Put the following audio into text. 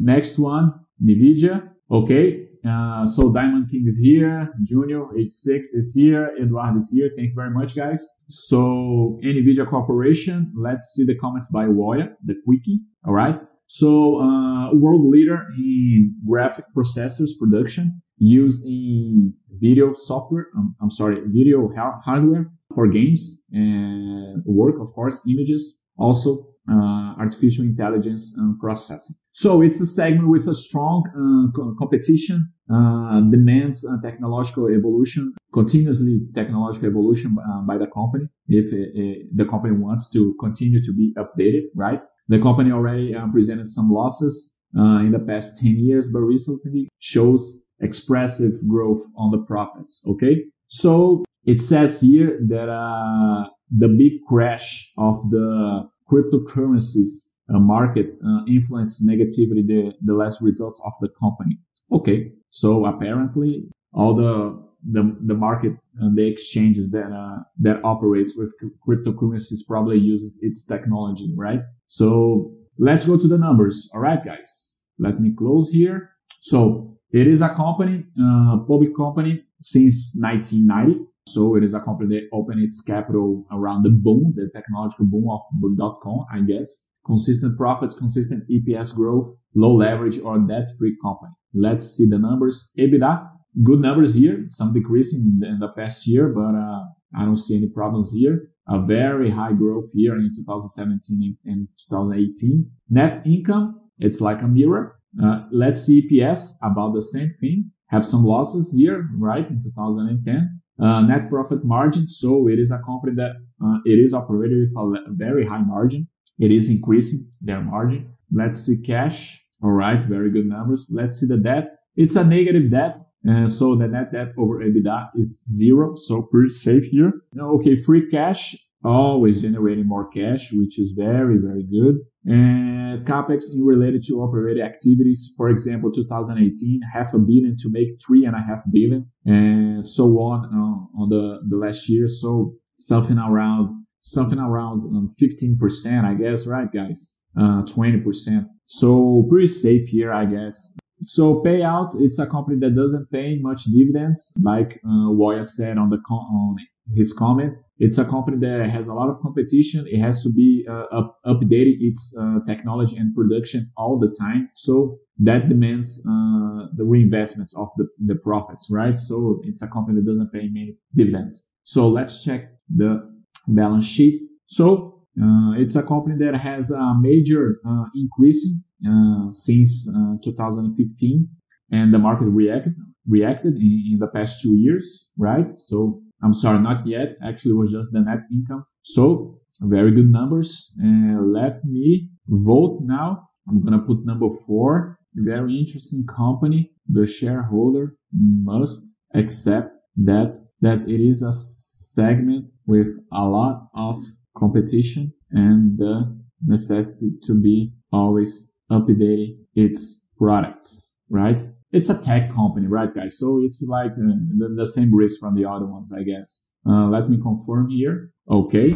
Next one, NVIDIA. Okay. Uh, so Diamond King is here. Junior, H6 is here. Eduardo is here. Thank you very much, guys. So NVIDIA Corporation. Let's see the comments by Woya, the quickie. All right. So, uh, world leader in graphic processors production used in video software. Um, I'm sorry, video ha- hardware for games and work, of course, images, also artificial intelligence and processing. So it's a segment with a strong uh, co- competition, uh, demands technological evolution, continuously technological evolution uh, by the company if uh, the company wants to continue to be updated, right? The company already uh, presented some losses in the past 10 years, but recently shows expressive growth on the profits. Okay. So it says here that, uh, the big crash of the cryptocurrencies uh, market uh, influenced negatively the, the last results of the company. Okay. So apparently all the, the, the market and the exchanges that, uh, that operates with cryptocurrencies probably uses its technology, right? So let's go to the numbers. All right, guys. Let me close here. So it is a company, uh, public company since 1990. So it is a company that opened its capital around the boom, the technological boom of dot-com, I guess. Consistent profits, consistent EPS growth, low leverage or debt-free company. Let's see the numbers. EBITDA, good numbers here. Some decreasing in the past year, but uh, I don't see any problems here. A very high growth here in 2017 and 2018. Net income, it's like a mirror. Uh, let's see EPS, about the same thing. Have some losses here, right, in 2010. Uh, net profit margin. So it is a company that uh, it is operated with a very high margin. It is increasing their margin. Let's see cash. All right, very good numbers. Let's see the debt. It's a negative debt. Uh, so the net debt over EBITDA is zero. So pretty safe here. Okay, free cash always generating more cash, which is very, very good. And capex in related to operating activities, for example, 2018, half a billion to make three and a half billion, and so on uh, on the the last year. So something around something around um, 15%, I guess, right, guys? Uh, 20%. So pretty safe here, I guess. So payout, it's a company that doesn't pay much dividends, like uh, Woya said on the on his comment. It's a company that has a lot of competition. It has to be uh, up, updating its uh, technology and production all the time. So that demands uh, the reinvestments of the, the profits, right? So it's a company that doesn't pay many dividends. So let's check the balance sheet. So uh, it's a company that has a major uh, increasing uh, since 2015, and the market reacted reacted in, in the past two years, right? So I'm sorry, not yet. Actually, was just the net income. So very good numbers. And let me vote now. I'm going to put number four. Very interesting company. The shareholder must accept that, that it is a segment with a lot of competition and the necessity to be always updating its products, right? It's a tech company, right, guys? So it's like uh, the, the, same risk from the other ones, I guess. Uh, let me confirm here. Okay.